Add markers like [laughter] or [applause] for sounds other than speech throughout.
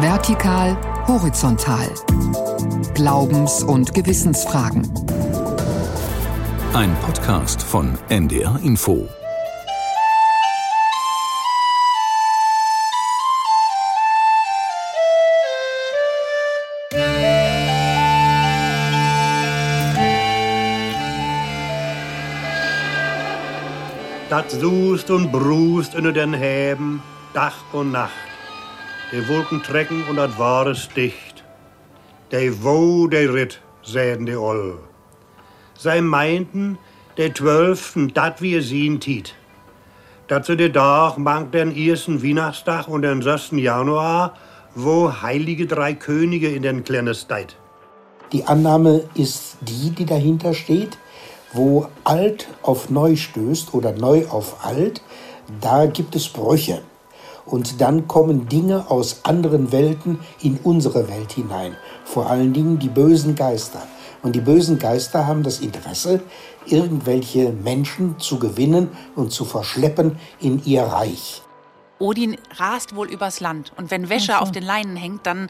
Vertikal, horizontal. Glaubens- und Gewissensfragen. Ein Podcast von NDR Info. Dat sust und brust unter den Häben, Dach und Nacht. Die Wolken trecken und dat Wahres dicht. De wo de ritt, säden de all. Sei meinten, de Zwölften, dat wir sehen tiet. Dat zu de Tag mang den ersten Weihnachtstag und den 6. Januar, wo heilige drei Könige in den kleinen Steit. Die Annahme ist die, die dahinter steht, wo alt auf neu stößt oder neu auf alt, da gibt es Brüche. Und dann kommen Dinge aus anderen Welten in unsere Welt hinein. Vor allen Dingen die bösen Geister. Und die bösen Geister haben das Interesse, irgendwelche Menschen zu gewinnen und zu verschleppen in ihr Reich. Odin rast wohl übers Land und wenn Wäsche so. auf den Leinen hängt, dann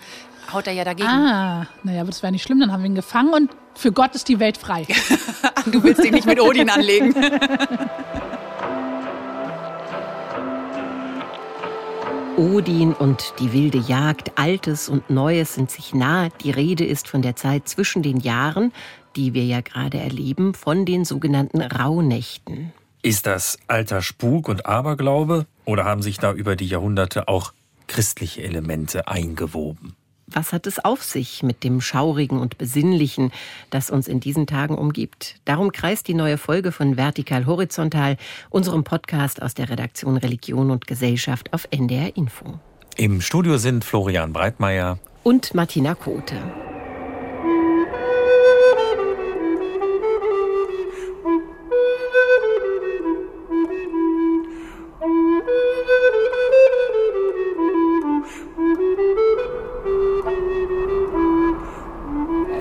haut er ja dagegen. Ah, naja, aber das wäre nicht schlimm, dann haben wir ihn gefangen und für Gott ist die Welt frei. [laughs] Du willst ihn nicht mit Odin anlegen. [laughs] Odin und die wilde Jagd, Altes und Neues sind sich nah. Die Rede ist von der Zeit zwischen den Jahren, die wir ja gerade erleben, von den sogenannten Rauhnächten. Ist das alter Spuk und Aberglaube oder haben sich da über die Jahrhunderte auch christliche Elemente eingewoben? Was hat es auf sich mit dem Schaurigen und Besinnlichen, das uns in diesen Tagen umgibt? Darum kreist die neue Folge von Vertikal Horizontal, unserem Podcast aus der Redaktion Religion und Gesellschaft auf NDR Info. Im Studio sind Florian Breitmeier. Und Martina Kote.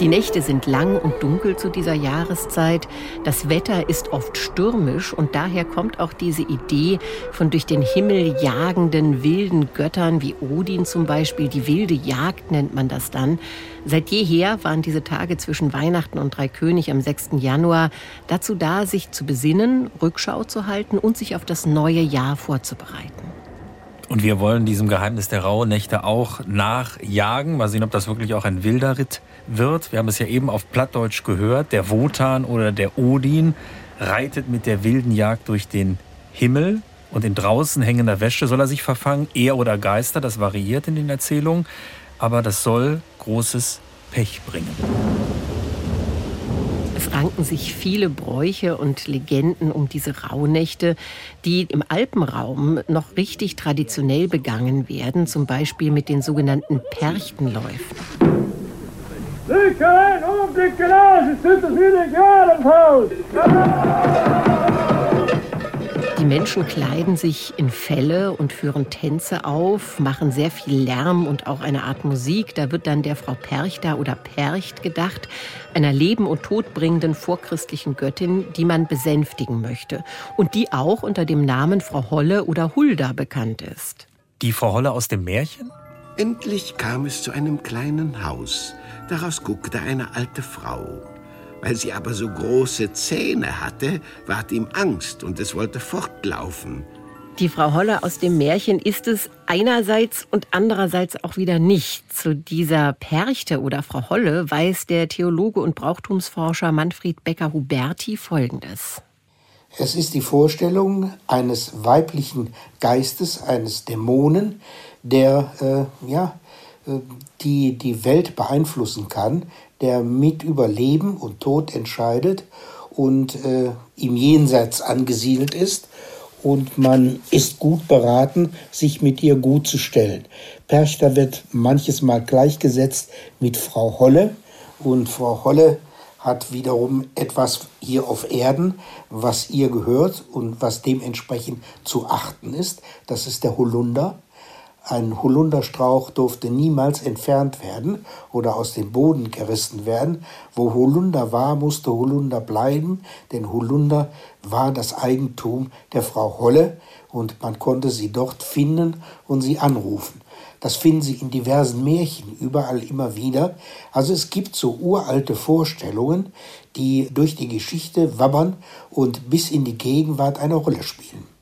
Die Nächte sind lang und dunkel zu dieser Jahreszeit. Das Wetter ist oft stürmisch und daher kommt auch diese Idee von durch den Himmel jagenden wilden Göttern wie Odin zum Beispiel. Die wilde Jagd nennt man das dann. Seit jeher waren diese Tage zwischen Weihnachten und Dreikönig am 6. Januar dazu da, sich zu besinnen, Rückschau zu halten und sich auf das neue Jahr vorzubereiten. Und wir wollen diesem Geheimnis der Rauhnächte auch nachjagen. Mal sehen, ob das wirklich auch ein wilder Ritt wird. Wir haben es ja eben auf Plattdeutsch gehört. Der Wotan oder der Odin reitet mit der wilden Jagd durch den Himmel. Und in draußen hängender Wäsche soll er sich verfangen. Er oder Geister, das variiert in den Erzählungen. Aber das soll großes Pech bringen. Es ranken sich viele Bräuche und Legenden um diese Rauhnächte, die im Alpenraum noch richtig traditionell begangen werden, zum Beispiel mit den sogenannten Perchtenläufen. Lücken um die Garage, es wieder Jahr im Haus. Die Menschen kleiden sich in Felle und führen Tänze auf, machen sehr viel Lärm und auch eine Art Musik. Da wird dann der Frau Perchta oder Percht gedacht, einer leben- und todbringenden vorchristlichen Göttin, die man besänftigen möchte und die auch unter dem Namen Frau Holle oder Hulda bekannt ist. Die Frau Holle aus dem Märchen? Endlich kam es zu einem kleinen Haus. Daraus guckte eine alte Frau. Weil sie aber so große Zähne hatte, ward ihm Angst und es wollte fortlaufen. Die Frau Holle aus dem Märchen ist es einerseits und andererseits auch wieder nicht. Zu dieser Perchte oder Frau Holle weiß der Theologe und Brauchtumsforscher Manfred Becker-Huberti Folgendes. Es ist die Vorstellung eines weiblichen Geistes, eines Dämonen, der äh, ja, äh, die, die Welt beeinflussen kann, der mit über Leben und Tod entscheidet und äh, im Jenseits angesiedelt ist. Und man ist gut beraten, sich mit ihr gut zu stellen. Perchter wird manches Mal gleichgesetzt mit Frau Holle. Und Frau Holle hat wiederum etwas hier auf Erden, was ihr gehört und was dementsprechend zu achten ist. Das ist der Holunder. Ein Holunderstrauch durfte niemals entfernt werden oder aus dem Boden gerissen werden. Wo Holunder war, musste Holunder bleiben, denn Holunder war das Eigentum der Frau Holle und man konnte sie dort finden und sie anrufen. Das finden Sie in diversen Märchen überall immer wieder. Also es gibt so uralte Vorstellungen, die durch die Geschichte wabbern und bis in die Gegenwart eine Rolle spielen.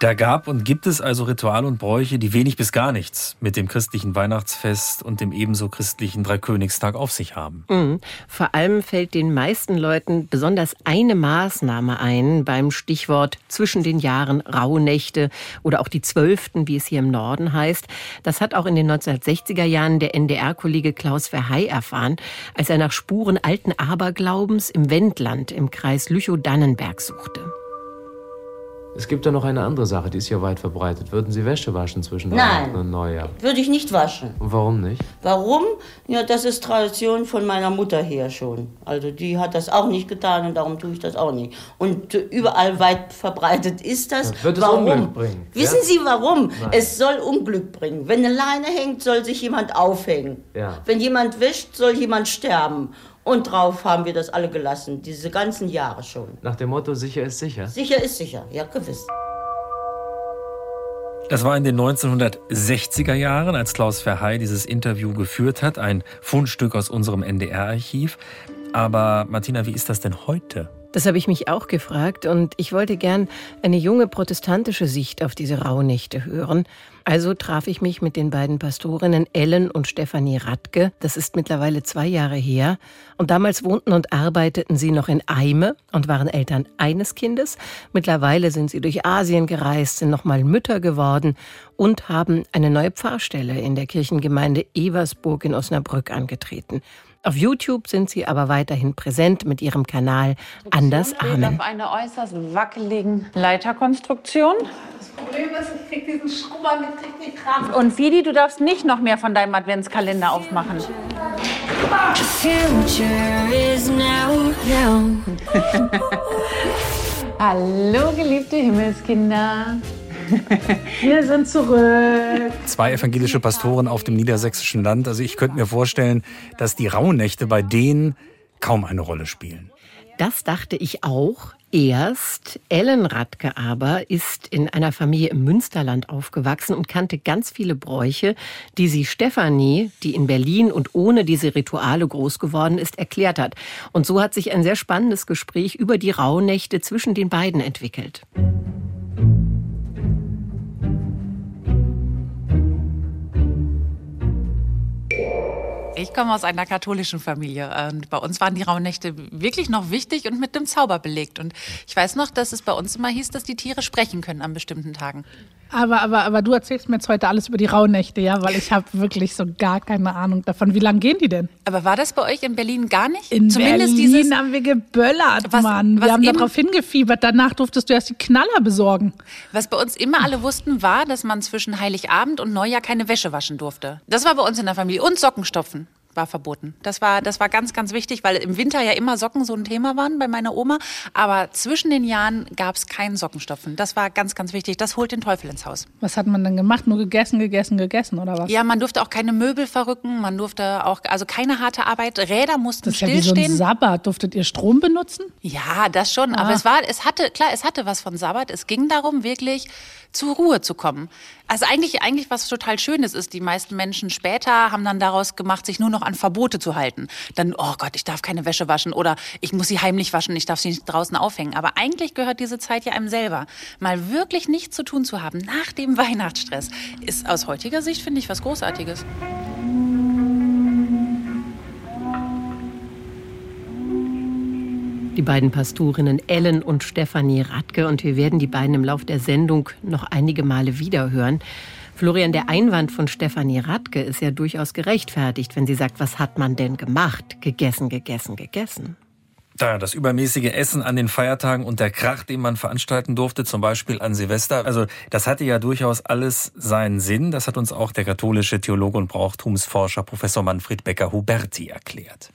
Da gab und gibt es also Rituale und Bräuche, die wenig bis gar nichts mit dem christlichen Weihnachtsfest und dem ebenso christlichen Dreikönigstag auf sich haben. Mhm. Vor allem fällt den meisten Leuten besonders eine Maßnahme ein beim Stichwort zwischen den Jahren Rauhnächte oder auch die Zwölften, wie es hier im Norden heißt. Das hat auch in den 1960er Jahren der NDR-Kollege Klaus Verhey erfahren, als er nach Spuren alten Aberglaubens im Wendland im Kreis Lüchow-Dannenberg suchte. Es gibt da noch eine andere Sache, die ist ja weit verbreitet. Würden Sie Wäsche waschen zwischen. Weihnachten und Neujahr? Würde ich nicht waschen. Und warum nicht? Warum? Ja, das ist Tradition von meiner Mutter her schon. Also die hat das auch nicht getan und darum tue ich das auch nicht. Und äh, überall weit verbreitet ist das. Wird es warum? Unglück bringen? Wissen ja? Sie warum? Nein. Es soll Unglück bringen. Wenn eine Leine hängt, soll sich jemand aufhängen. Ja. Wenn jemand wischt, soll jemand sterben. Und drauf haben wir das alle gelassen, diese ganzen Jahre schon. Nach dem Motto, sicher ist sicher. Sicher ist sicher, ja gewiss. Das war in den 1960er Jahren, als Klaus Verhey dieses Interview geführt hat, ein Fundstück aus unserem NDR-Archiv. Aber Martina, wie ist das denn heute? Das habe ich mich auch gefragt und ich wollte gern eine junge protestantische Sicht auf diese Rauhnächte hören. Also traf ich mich mit den beiden Pastorinnen Ellen und Stefanie Radke. Das ist mittlerweile zwei Jahre her. Und damals wohnten und arbeiteten sie noch in Eime und waren Eltern eines Kindes. Mittlerweile sind sie durch Asien gereist, sind nochmal Mütter geworden und haben eine neue Pfarrstelle in der Kirchengemeinde Eversburg in Osnabrück angetreten. Auf YouTube sind sie aber weiterhin präsent mit ihrem Kanal Anders Amen. Auf einer äußerst wackeligen Leiterkonstruktion. Das Problem ist, ich krieg diesen Schrubber mit ran. Und Vidi, du darfst nicht noch mehr von deinem Adventskalender aufmachen. [laughs] Hallo, geliebte Himmelskinder. [laughs] Wir sind zurück. Zwei evangelische Pastoren auf dem niedersächsischen Land. Also ich könnte mir vorstellen, dass die Rauhnächte bei denen kaum eine Rolle spielen. Das dachte ich auch erst. Ellen Radke aber ist in einer Familie im Münsterland aufgewachsen und kannte ganz viele Bräuche, die sie Stefanie, die in Berlin und ohne diese Rituale groß geworden ist, erklärt hat. Und so hat sich ein sehr spannendes Gespräch über die Rauhnächte zwischen den beiden entwickelt. Ich komme aus einer katholischen Familie. Und bei uns waren die Rauhnächte wirklich noch wichtig und mit dem Zauber belegt. Und ich weiß noch, dass es bei uns immer hieß, dass die Tiere sprechen können an bestimmten Tagen. Aber, aber, aber du erzählst mir jetzt heute alles über die Rauhnächte, ja? Weil ich habe wirklich so gar keine Ahnung davon. Wie lange gehen die denn? Aber war das bei euch in Berlin gar nicht? In Zumindest Berlin dieses, haben wir geböllert, Was- Mann. was Wir haben darauf hingefiebert. Danach durftest du erst die Knaller besorgen. was bei uns immer alle wussten, war, dass man zwischen Heiligabend und Neujahr keine Wäsche waschen durfte. Das war bei uns in der Familie. Und Socken stopfen war verboten. Das war, das war ganz, ganz wichtig, weil im Winter ja immer Socken so ein Thema waren bei meiner Oma. Aber zwischen den Jahren gab es kein Sockenstopfen. Das war ganz, ganz wichtig. Das holt den Teufel ins Haus. Was hat man dann gemacht? Nur gegessen, gegessen, gegessen, oder was? Ja, man durfte auch keine Möbel verrücken, man durfte auch, also keine harte Arbeit, Räder mussten Das ist ja wie so ein stillstehen. Sabbat. Durftet ihr Strom benutzen? ja, das schon, aber Ah. es war, es hatte, klar, es hatte was von Sabbat. Es ging darum, wirklich zur Ruhe zu kommen. Also eigentlich, eigentlich was total Schönes ist, die meisten Menschen später haben dann daraus gemacht, sich nur noch an Verbote zu halten. Dann, oh Gott, ich darf keine Wäsche waschen oder ich muss sie heimlich waschen, ich darf sie nicht draußen aufhängen. Aber eigentlich gehört diese Zeit ja einem selber. Mal wirklich nichts zu tun zu haben nach dem Weihnachtsstress ist aus heutiger Sicht, finde ich, was Großartiges. Die beiden Pastorinnen Ellen und Stefanie Radke und wir werden die beiden im Lauf der Sendung noch einige Male wiederhören. Florian, der Einwand von Stefanie Radke ist ja durchaus gerechtfertigt, wenn sie sagt, was hat man denn gemacht? Gegessen, gegessen, gegessen. Da, das übermäßige Essen an den Feiertagen und der Krach, den man veranstalten durfte, zum Beispiel an Silvester. Also das hatte ja durchaus alles seinen Sinn. Das hat uns auch der katholische Theologe und Brauchtumsforscher Professor Manfred Becker-Huberti erklärt.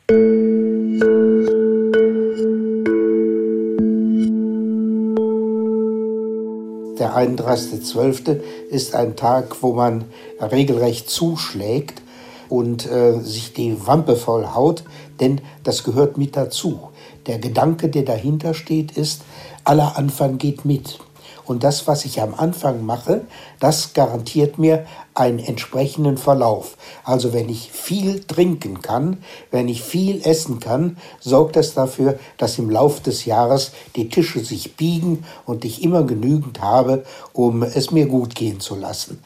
Der 31.12. ist ein Tag, wo man regelrecht zuschlägt und äh, sich die Wampe voll haut, denn das gehört mit dazu. Der Gedanke, der dahinter steht, ist, aller Anfang geht mit. Und das, was ich am Anfang mache, das garantiert mir einen entsprechenden Verlauf. Also wenn ich viel trinken kann, wenn ich viel essen kann, sorgt das dafür, dass im Lauf des Jahres die Tische sich biegen und ich immer genügend habe, um es mir gut gehen zu lassen.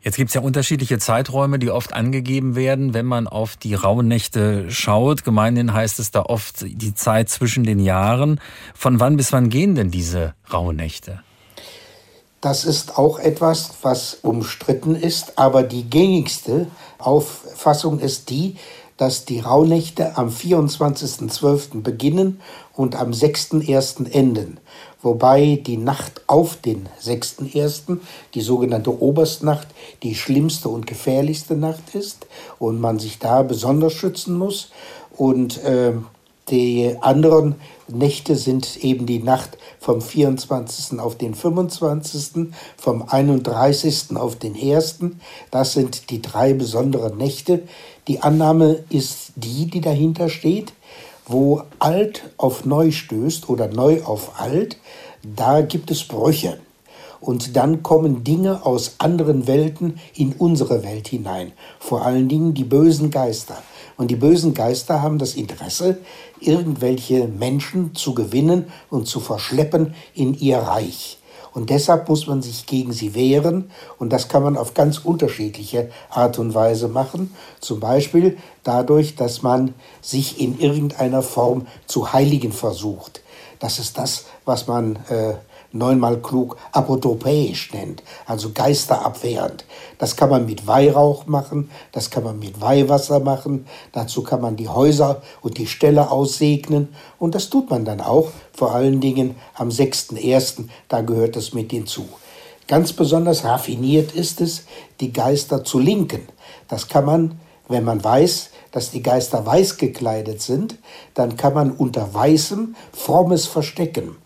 Jetzt gibt es ja unterschiedliche Zeiträume, die oft angegeben werden, wenn man auf die Rauhnächte schaut. Gemeinhin heißt es da oft die Zeit zwischen den Jahren. Von wann bis wann gehen denn diese Rauhnächte? Das ist auch etwas, was umstritten ist, aber die gängigste Auffassung ist die, dass die Rauhnächte am 24.12. beginnen und am 6.1. enden wobei die Nacht auf den 6.1., die sogenannte Oberstnacht, die schlimmste und gefährlichste Nacht ist und man sich da besonders schützen muss. Und äh, die anderen Nächte sind eben die Nacht vom 24. auf den 25., vom 31. auf den 1. Das sind die drei besonderen Nächte. Die Annahme ist die, die dahinter steht wo alt auf neu stößt oder neu auf alt, da gibt es Brüche. Und dann kommen Dinge aus anderen Welten in unsere Welt hinein. Vor allen Dingen die bösen Geister. Und die bösen Geister haben das Interesse, irgendwelche Menschen zu gewinnen und zu verschleppen in ihr Reich. Und deshalb muss man sich gegen sie wehren. Und das kann man auf ganz unterschiedliche Art und Weise machen. Zum Beispiel dadurch, dass man sich in irgendeiner Form zu heiligen versucht. Das ist das, was man äh, neunmal klug apotropäisch nennt, also geisterabwehrend. Das kann man mit Weihrauch machen, das kann man mit Weihwasser machen, dazu kann man die Häuser und die Ställe aussegnen und das tut man dann auch, vor allen Dingen am 6.1., da gehört es mit hinzu. Ganz besonders raffiniert ist es, die Geister zu linken. Das kann man, wenn man weiß, dass die Geister weiß gekleidet sind, dann kann man unter Weißem frommes verstecken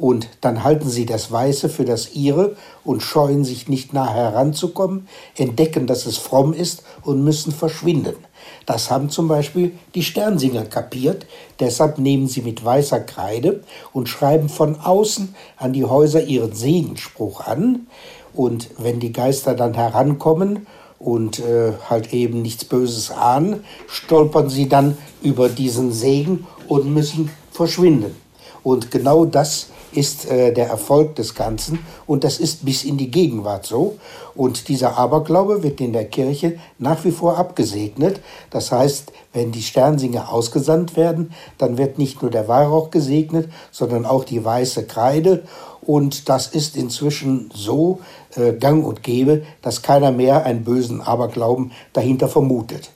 und dann halten sie das Weiße für das ihre und scheuen sich nicht nah heranzukommen, entdecken, dass es fromm ist und müssen verschwinden. Das haben zum Beispiel die Sternsinger kapiert, deshalb nehmen sie mit weißer Kreide und schreiben von außen an die Häuser ihren Segenspruch an. Und wenn die Geister dann herankommen und äh, halt eben nichts Böses ahnen, stolpern sie dann über diesen Segen und müssen verschwinden. Und genau das ist äh, der Erfolg des Ganzen und das ist bis in die Gegenwart so. Und dieser Aberglaube wird in der Kirche nach wie vor abgesegnet. Das heißt, wenn die Sternsinger ausgesandt werden, dann wird nicht nur der Weihrauch gesegnet, sondern auch die weiße Kreide. Und das ist inzwischen so äh, gang und gäbe, dass keiner mehr einen bösen Aberglauben dahinter vermutet.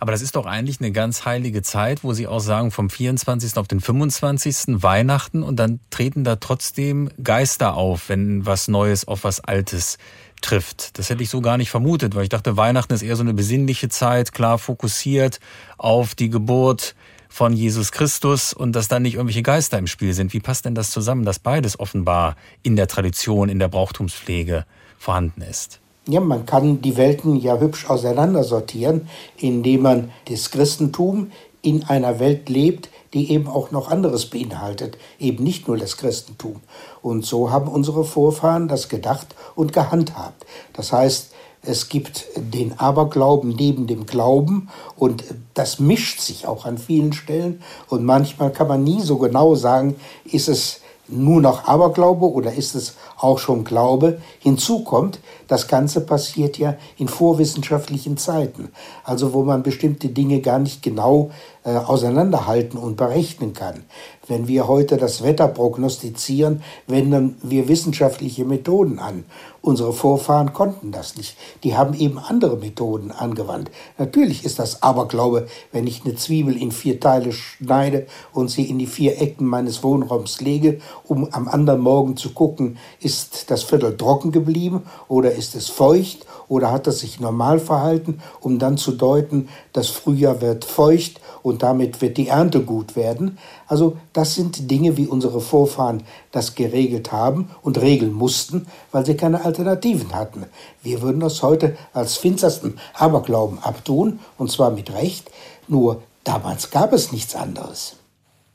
Aber das ist doch eigentlich eine ganz heilige Zeit, wo Sie auch sagen, vom 24. auf den 25. Weihnachten und dann treten da trotzdem Geister auf, wenn was Neues auf was Altes trifft. Das hätte ich so gar nicht vermutet, weil ich dachte, Weihnachten ist eher so eine besinnliche Zeit, klar fokussiert auf die Geburt von Jesus Christus und dass da nicht irgendwelche Geister im Spiel sind. Wie passt denn das zusammen, dass beides offenbar in der Tradition, in der Brauchtumspflege vorhanden ist? Ja, man kann die Welten ja hübsch auseinandersortieren, indem man das Christentum in einer Welt lebt, die eben auch noch anderes beinhaltet, eben nicht nur das Christentum. Und so haben unsere Vorfahren das gedacht und gehandhabt. Das heißt, es gibt den Aberglauben neben dem Glauben und das mischt sich auch an vielen Stellen und manchmal kann man nie so genau sagen, ist es nur noch Aberglaube oder ist es auch schon Glaube? Hinzu kommt, das Ganze passiert ja in vorwissenschaftlichen Zeiten, also wo man bestimmte Dinge gar nicht genau äh, auseinanderhalten und berechnen kann. Wenn wir heute das Wetter prognostizieren, wenden wir wissenschaftliche Methoden an. Unsere Vorfahren konnten das nicht. Die haben eben andere Methoden angewandt. Natürlich ist das Aberglaube, wenn ich eine Zwiebel in vier Teile schneide und sie in die vier Ecken meines Wohnraums lege, um am anderen Morgen zu gucken, ist das Viertel trocken geblieben oder ist es feucht oder hat es sich normal verhalten, um dann zu deuten, das Frühjahr wird feucht und damit wird die Ernte gut werden. Also das sind Dinge, wie unsere Vorfahren das geregelt haben und regeln mussten, weil sie keine Alternativen hatten. Wir würden das heute als finstersten Aberglauben abtun, und zwar mit Recht, nur damals gab es nichts anderes.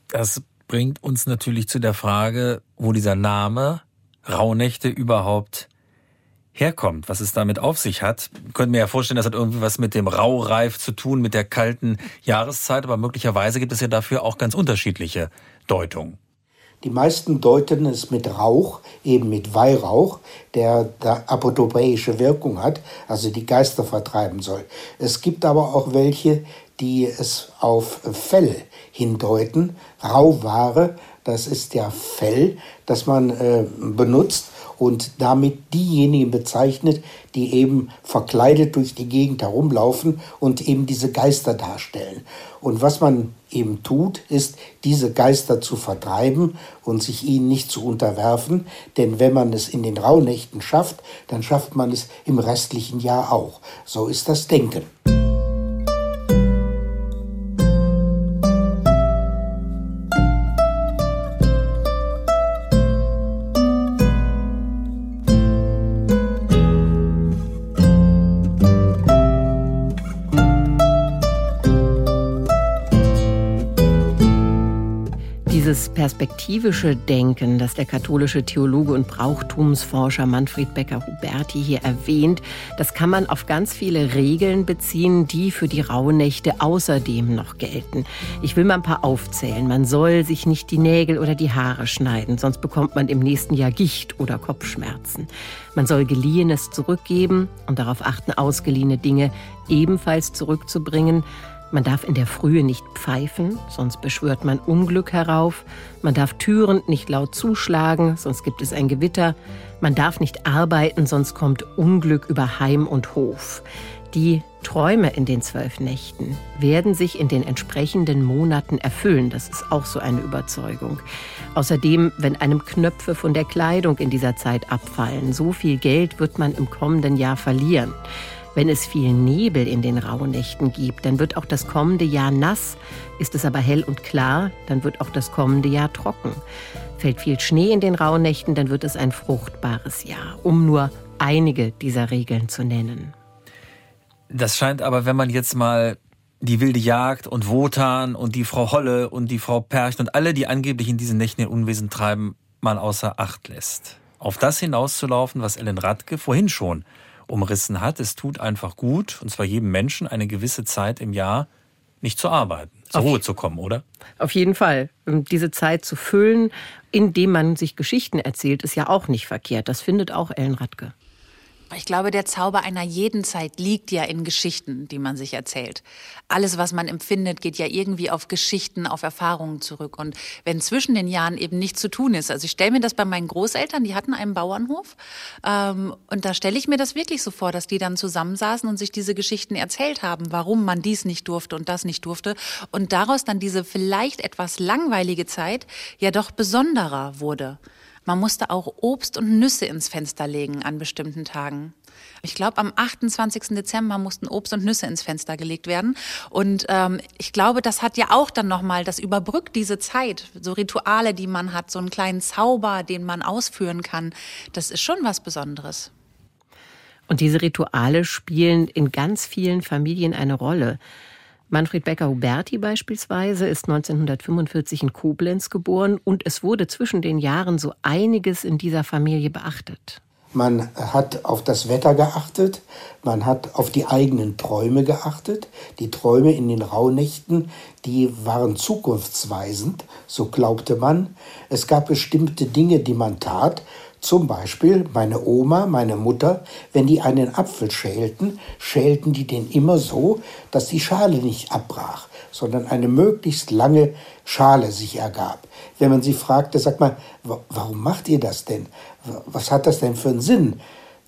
Das bringt uns natürlich zu der Frage, wo dieser Name Rauhnächte überhaupt herkommt, was es damit auf sich hat. Ich könnte mir ja vorstellen, das hat irgendwie was mit dem Raureif zu tun, mit der kalten Jahreszeit, aber möglicherweise gibt es ja dafür auch ganz unterschiedliche Deutungen. Die meisten deuten es mit Rauch, eben mit Weihrauch, der da apodopäische Wirkung hat, also die Geister vertreiben soll. Es gibt aber auch welche, die es auf Fell hindeuten. Rauware, das ist ja Fell, das man äh, benutzt und damit diejenigen bezeichnet, die eben verkleidet durch die Gegend herumlaufen und eben diese Geister darstellen. Und was man eben tut, ist, diese Geister zu vertreiben und sich ihnen nicht zu unterwerfen, denn wenn man es in den Rauhnächten schafft, dann schafft man es im restlichen Jahr auch. So ist das Denken. Perspektivische Denken, das der katholische Theologe und Brauchtumsforscher Manfred Becker-Huberti hier erwähnt, das kann man auf ganz viele Regeln beziehen, die für die Rauhnächte außerdem noch gelten. Ich will mal ein paar aufzählen. Man soll sich nicht die Nägel oder die Haare schneiden, sonst bekommt man im nächsten Jahr Gicht oder Kopfschmerzen. Man soll Geliehenes zurückgeben und darauf achten, ausgeliehene Dinge ebenfalls zurückzubringen. Man darf in der Frühe nicht pfeifen, sonst beschwört man Unglück herauf. Man darf türend nicht laut zuschlagen, sonst gibt es ein Gewitter. Man darf nicht arbeiten, sonst kommt Unglück über Heim und Hof. Die Träume in den zwölf Nächten werden sich in den entsprechenden Monaten erfüllen. Das ist auch so eine Überzeugung. Außerdem, wenn einem Knöpfe von der Kleidung in dieser Zeit abfallen, so viel Geld wird man im kommenden Jahr verlieren. Wenn es viel Nebel in den Rauhnächten gibt, dann wird auch das kommende Jahr nass. Ist es aber hell und klar, dann wird auch das kommende Jahr trocken. Fällt viel Schnee in den Rauhnächten, dann wird es ein fruchtbares Jahr, um nur einige dieser Regeln zu nennen. Das scheint aber, wenn man jetzt mal die wilde Jagd und Wotan und die Frau Holle und die Frau Percht und alle, die angeblich in diesen Nächten ihr Unwesen treiben, mal außer Acht lässt. Auf das hinauszulaufen, was Ellen Radke vorhin schon umrissen hat. Es tut einfach gut, und zwar jedem Menschen, eine gewisse Zeit im Jahr nicht zu arbeiten, zur Ruhe zu kommen, oder? Auf jeden Fall. Diese Zeit zu füllen, indem man sich Geschichten erzählt, ist ja auch nicht verkehrt. Das findet auch Ellen Radke. Ich glaube, der Zauber einer jeden Zeit liegt ja in Geschichten, die man sich erzählt. Alles, was man empfindet, geht ja irgendwie auf Geschichten, auf Erfahrungen zurück. Und wenn zwischen den Jahren eben nichts zu tun ist, also ich stelle mir das bei meinen Großeltern, die hatten einen Bauernhof, ähm, und da stelle ich mir das wirklich so vor, dass die dann zusammensaßen und sich diese Geschichten erzählt haben, warum man dies nicht durfte und das nicht durfte. Und daraus dann diese vielleicht etwas langweilige Zeit ja doch besonderer wurde. Man musste auch Obst und Nüsse ins Fenster legen an bestimmten Tagen. Ich glaube, am 28. Dezember mussten Obst und Nüsse ins Fenster gelegt werden. Und ähm, ich glaube, das hat ja auch dann nochmal, das überbrückt diese Zeit, so Rituale, die man hat, so einen kleinen Zauber, den man ausführen kann. Das ist schon was Besonderes. Und diese Rituale spielen in ganz vielen Familien eine Rolle. Manfred Becker-Huberti beispielsweise ist 1945 in Koblenz geboren und es wurde zwischen den Jahren so einiges in dieser Familie beachtet. Man hat auf das Wetter geachtet, man hat auf die eigenen Träume geachtet. Die Träume in den Rauhnächten, die waren zukunftsweisend, so glaubte man. Es gab bestimmte Dinge, die man tat, zum Beispiel meine Oma, meine Mutter, wenn die einen Apfel schälten, schälten die den immer so, dass die Schale nicht abbrach, sondern eine möglichst lange Schale sich ergab. Wenn man sie fragte, sagt man, warum macht ihr das denn? Was hat das denn für einen Sinn?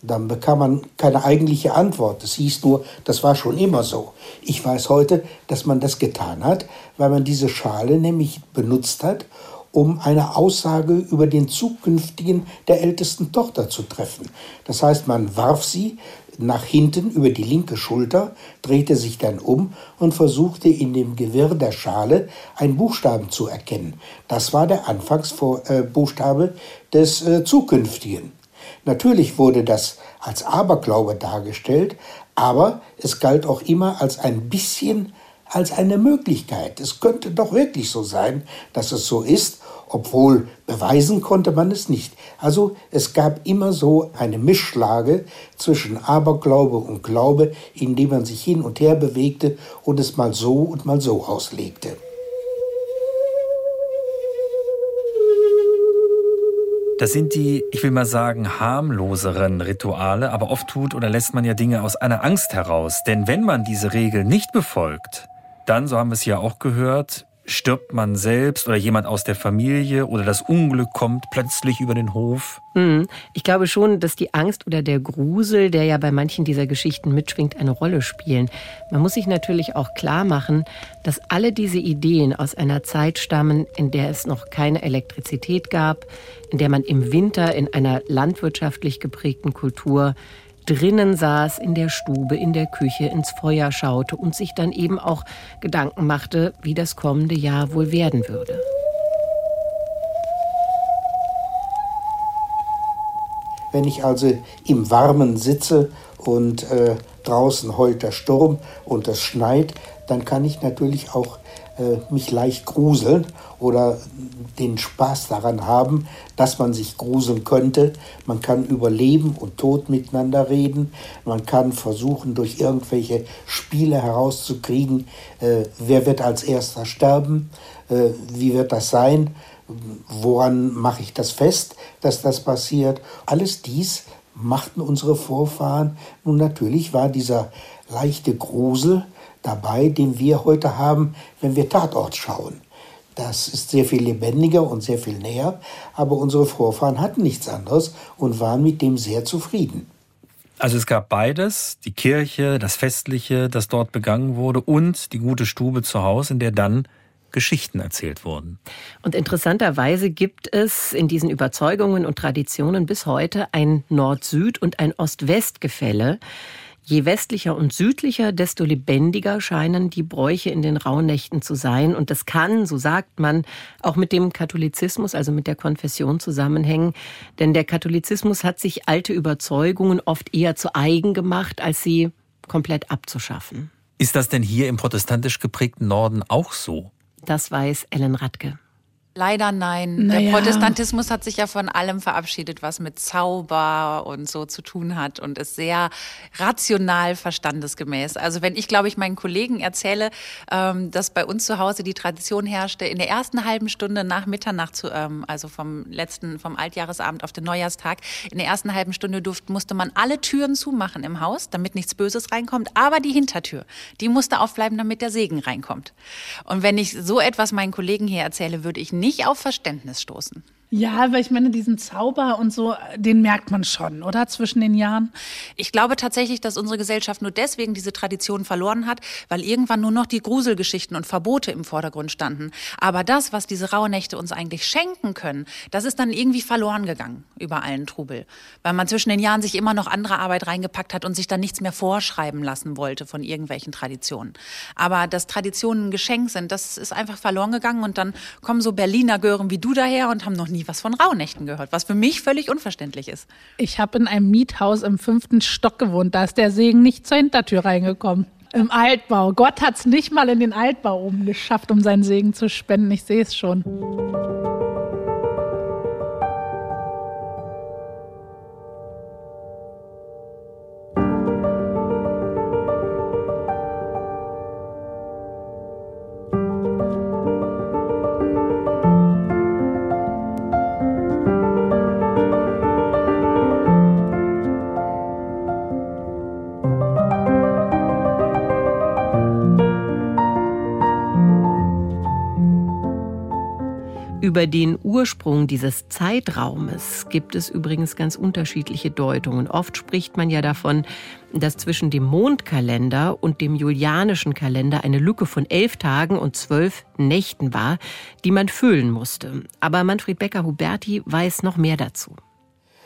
Dann bekam man keine eigentliche Antwort. Es hieß nur, das war schon immer so. Ich weiß heute, dass man das getan hat, weil man diese Schale nämlich benutzt hat, um eine Aussage über den zukünftigen der ältesten Tochter zu treffen. Das heißt, man warf sie nach hinten über die linke Schulter, drehte sich dann um und versuchte in dem Gewirr der Schale einen Buchstaben zu erkennen. Das war der Anfangsbuchstabe des äh, zukünftigen. Natürlich wurde das als Aberglaube dargestellt, aber es galt auch immer als ein bisschen als eine Möglichkeit. Es könnte doch wirklich so sein, dass es so ist obwohl beweisen konnte man es nicht. Also es gab immer so eine Mischlage zwischen Aberglaube und Glaube, in dem man sich hin und her bewegte und es mal so und mal so auslegte. Das sind die, ich will mal sagen, harmloseren Rituale, aber oft tut oder lässt man ja Dinge aus einer Angst heraus. Denn wenn man diese Regel nicht befolgt, dann, so haben wir es ja auch gehört, stirbt man selbst oder jemand aus der Familie oder das Unglück kommt plötzlich über den Hof? Hm. Ich glaube schon, dass die Angst oder der Grusel, der ja bei manchen dieser Geschichten mitschwingt, eine Rolle spielen. Man muss sich natürlich auch klar machen, dass alle diese Ideen aus einer Zeit stammen, in der es noch keine Elektrizität gab, in der man im Winter in einer landwirtschaftlich geprägten Kultur drinnen saß, in der Stube, in der Küche, ins Feuer schaute und sich dann eben auch Gedanken machte, wie das kommende Jahr wohl werden würde. Wenn ich also im Warmen sitze und äh, draußen heult der Sturm und es schneit, dann kann ich natürlich auch äh, mich leicht gruseln oder den Spaß daran haben, dass man sich gruseln könnte. Man kann über Leben und Tod miteinander reden. Man kann versuchen, durch irgendwelche Spiele herauszukriegen, äh, wer wird als erster sterben, äh, wie wird das sein, woran mache ich das fest, dass das passiert. Alles dies machten unsere Vorfahren. Nun natürlich war dieser leichte Grusel, dabei, den wir heute haben, wenn wir Tatort schauen. Das ist sehr viel lebendiger und sehr viel näher, aber unsere Vorfahren hatten nichts anderes und waren mit dem sehr zufrieden. Also es gab beides, die Kirche, das Festliche, das dort begangen wurde und die gute Stube zu Hause, in der dann Geschichten erzählt wurden. Und interessanterweise gibt es in diesen Überzeugungen und Traditionen bis heute ein Nord-Süd- und ein Ost-West-Gefälle. Je westlicher und südlicher, desto lebendiger scheinen die Bräuche in den Rauhnächten zu sein. Und das kann, so sagt man, auch mit dem Katholizismus, also mit der Konfession zusammenhängen. Denn der Katholizismus hat sich alte Überzeugungen oft eher zu eigen gemacht, als sie komplett abzuschaffen. Ist das denn hier im protestantisch geprägten Norden auch so? Das weiß Ellen Radke. Leider nein. Naja. Der Protestantismus hat sich ja von allem verabschiedet, was mit Zauber und so zu tun hat und ist sehr rational verstandesgemäß. Also wenn ich, glaube ich, meinen Kollegen erzähle, ähm, dass bei uns zu Hause die Tradition herrschte, in der ersten halben Stunde nach Mitternacht, zu, ähm, also vom letzten, vom Altjahresabend auf den Neujahrstag, in der ersten halben Stunde durfte, musste man alle Türen zumachen im Haus, damit nichts Böses reinkommt, aber die Hintertür, die musste aufbleiben, damit der Segen reinkommt. Und wenn ich so etwas meinen Kollegen hier erzähle, würde ich nicht auf Verständnis stoßen. Ja, aber ich meine, diesen Zauber und so, den merkt man schon, oder? Zwischen den Jahren. Ich glaube tatsächlich, dass unsere Gesellschaft nur deswegen diese Tradition verloren hat, weil irgendwann nur noch die Gruselgeschichten und Verbote im Vordergrund standen. Aber das, was diese Rauhnächte uns eigentlich schenken können, das ist dann irgendwie verloren gegangen über allen Trubel. Weil man zwischen den Jahren sich immer noch andere Arbeit reingepackt hat und sich dann nichts mehr vorschreiben lassen wollte von irgendwelchen Traditionen. Aber dass Traditionen ein Geschenk sind, das ist einfach verloren gegangen und dann kommen so Berliner Gören wie du daher und haben noch nie was von Rauhnächten gehört, was für mich völlig unverständlich ist. Ich habe in einem Miethaus im fünften Stock gewohnt. Da ist der Segen nicht zur Hintertür reingekommen. Im Altbau. Gott hat es nicht mal in den Altbau oben geschafft, um seinen Segen zu spenden. Ich sehe es schon. Über den Ursprung dieses Zeitraumes gibt es übrigens ganz unterschiedliche Deutungen. Oft spricht man ja davon, dass zwischen dem Mondkalender und dem julianischen Kalender eine Lücke von elf Tagen und zwölf Nächten war, die man füllen musste. Aber Manfred Becker-Huberti weiß noch mehr dazu.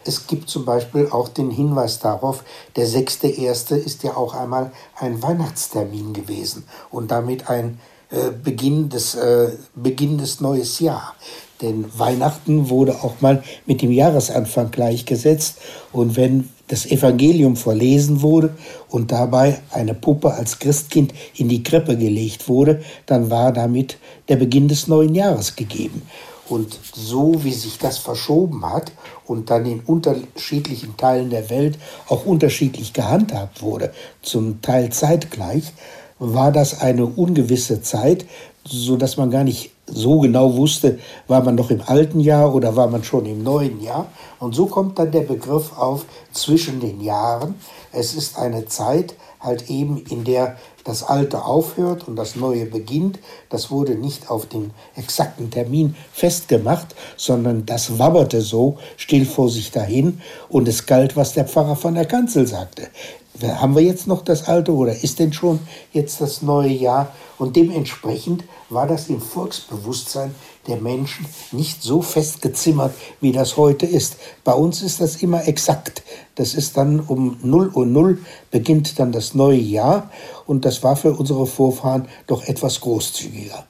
Es gibt zum Beispiel auch den Hinweis darauf, der 6.1. ist ja auch einmal ein Weihnachtstermin gewesen und damit ein äh, Beginn des, äh, Beginn des neues Jahr. Denn Weihnachten wurde auch mal mit dem Jahresanfang gleichgesetzt. Und wenn das Evangelium verlesen wurde und dabei eine Puppe als Christkind in die Krippe gelegt wurde, dann war damit der Beginn des neuen Jahres gegeben. Und so wie sich das verschoben hat und dann in unterschiedlichen Teilen der Welt auch unterschiedlich gehandhabt wurde, zum Teil zeitgleich, war das eine ungewisse Zeit, so dass man gar nicht so genau wusste, war man noch im alten Jahr oder war man schon im neuen Jahr. Und so kommt dann der Begriff auf zwischen den Jahren. Es ist eine Zeit halt eben, in der das Alte aufhört und das Neue beginnt. Das wurde nicht auf den exakten Termin festgemacht, sondern das wabberte so still vor sich dahin und es galt, was der Pfarrer von der Kanzel sagte. Haben wir jetzt noch das Alte oder ist denn schon jetzt das neue Jahr? Und dementsprechend war das im Volksbewusstsein der Menschen nicht so festgezimmert, wie das heute ist. Bei uns ist das immer exakt. Das ist dann um 0 Uhr 0 beginnt dann das neue Jahr und das war für unsere Vorfahren doch etwas großzügiger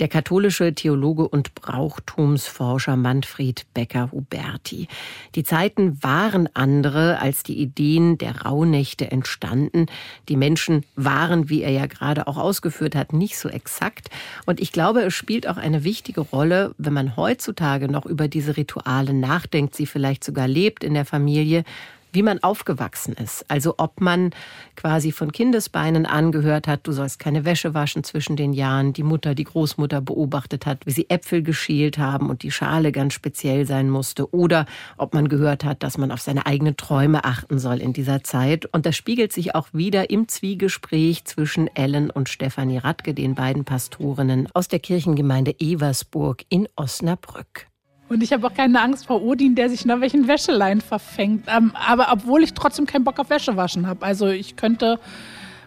der katholische Theologe und Brauchtumsforscher Manfred Becker-Huberti. Die Zeiten waren andere, als die Ideen der Rauhnächte entstanden. Die Menschen waren, wie er ja gerade auch ausgeführt hat, nicht so exakt. Und ich glaube, es spielt auch eine wichtige Rolle, wenn man heutzutage noch über diese Rituale nachdenkt, sie vielleicht sogar lebt in der Familie, wie man aufgewachsen ist. Also ob man quasi von Kindesbeinen angehört hat, du sollst keine Wäsche waschen zwischen den Jahren, die Mutter, die Großmutter beobachtet hat, wie sie Äpfel geschält haben und die Schale ganz speziell sein musste. Oder ob man gehört hat, dass man auf seine eigenen Träume achten soll in dieser Zeit. Und das spiegelt sich auch wieder im Zwiegespräch zwischen Ellen und Stefanie Radke, den beiden Pastorinnen aus der Kirchengemeinde Eversburg in Osnabrück. Und ich habe auch keine Angst vor Odin, der sich in irgendwelchen Wäscheleien verfängt. Ähm, aber obwohl ich trotzdem keinen Bock auf Wäsche waschen habe. Also ich könnte,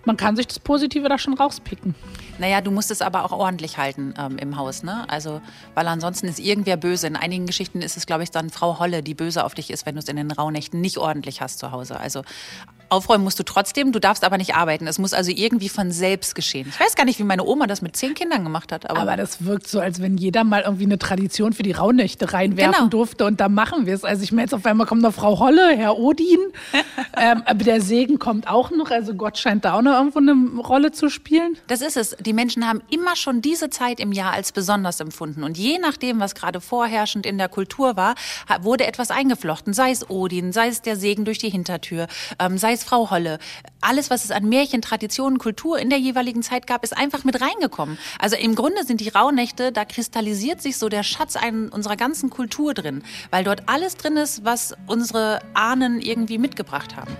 man kann sich das Positive da schon rauspicken. Naja, du musst es aber auch ordentlich halten ähm, im Haus, ne? Also, weil ansonsten ist irgendwer böse. In einigen Geschichten ist es, glaube ich, dann Frau Holle, die böse auf dich ist, wenn du es in den Rauhnächten nicht ordentlich hast zu Hause. Also Aufräumen musst du trotzdem, du darfst aber nicht arbeiten. Es muss also irgendwie von selbst geschehen. Ich weiß gar nicht, wie meine Oma das mit zehn Kindern gemacht hat. Aber, aber das wirkt so, als wenn jeder mal irgendwie eine Tradition für die Rauhnächte reinwerfen genau. durfte und da machen wir es. Also ich meine, jetzt auf einmal kommt noch Frau Holle, Herr Odin. [laughs] ähm, aber der Segen kommt auch noch. Also Gott scheint da auch noch irgendwo eine Rolle zu spielen. Das ist es. Die Menschen haben immer schon diese Zeit im Jahr als besonders empfunden. Und je nachdem, was gerade vorherrschend in der Kultur war, wurde etwas eingeflochten. Sei es Odin, sei es der Segen durch die Hintertür, ähm, sei es Frau Holle. Alles, was es an Märchen, Traditionen, Kultur in der jeweiligen Zeit gab, ist einfach mit reingekommen. Also im Grunde sind die Rauhnächte, da kristallisiert sich so der Schatz unserer ganzen Kultur drin, weil dort alles drin ist, was unsere Ahnen irgendwie mitgebracht haben.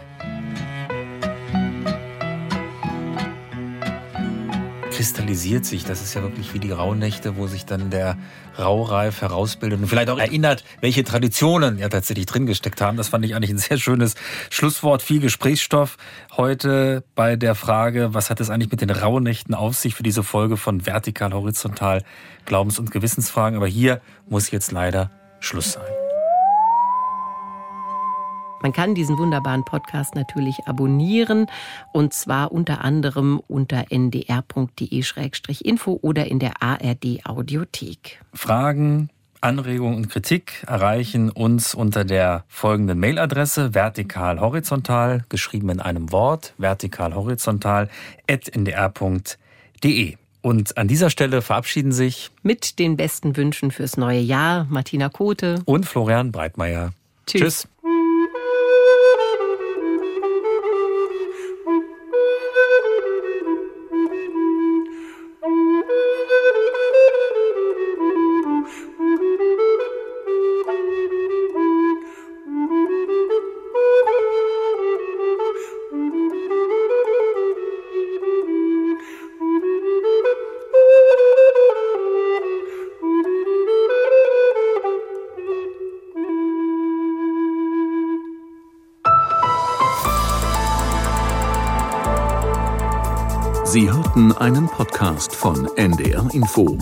Kristallisiert sich. Das ist ja wirklich wie die Rauhnächte, wo sich dann der Raureif herausbildet und vielleicht auch erinnert, welche Traditionen ja tatsächlich drin gesteckt haben. Das fand ich eigentlich ein sehr schönes Schlusswort. Viel Gesprächsstoff heute bei der Frage, was hat es eigentlich mit den Rauhnächten auf sich für diese Folge von Vertikal, Horizontal, Glaubens- und Gewissensfragen. Aber hier muss jetzt leider Schluss sein. Man kann diesen wunderbaren Podcast natürlich abonnieren und zwar unter anderem unter ndr.de-info oder in der ARD Audiothek. Fragen, Anregungen und Kritik erreichen uns unter der folgenden Mailadresse vertikal-horizontal, geschrieben in einem Wort, vertikal-horizontal, at ndr.de. Und an dieser Stelle verabschieden sich mit den besten Wünschen fürs neue Jahr Martina Kote und Florian Breitmeier. Tschüss. Tschüss. Hörten einen Podcast von NDR Info.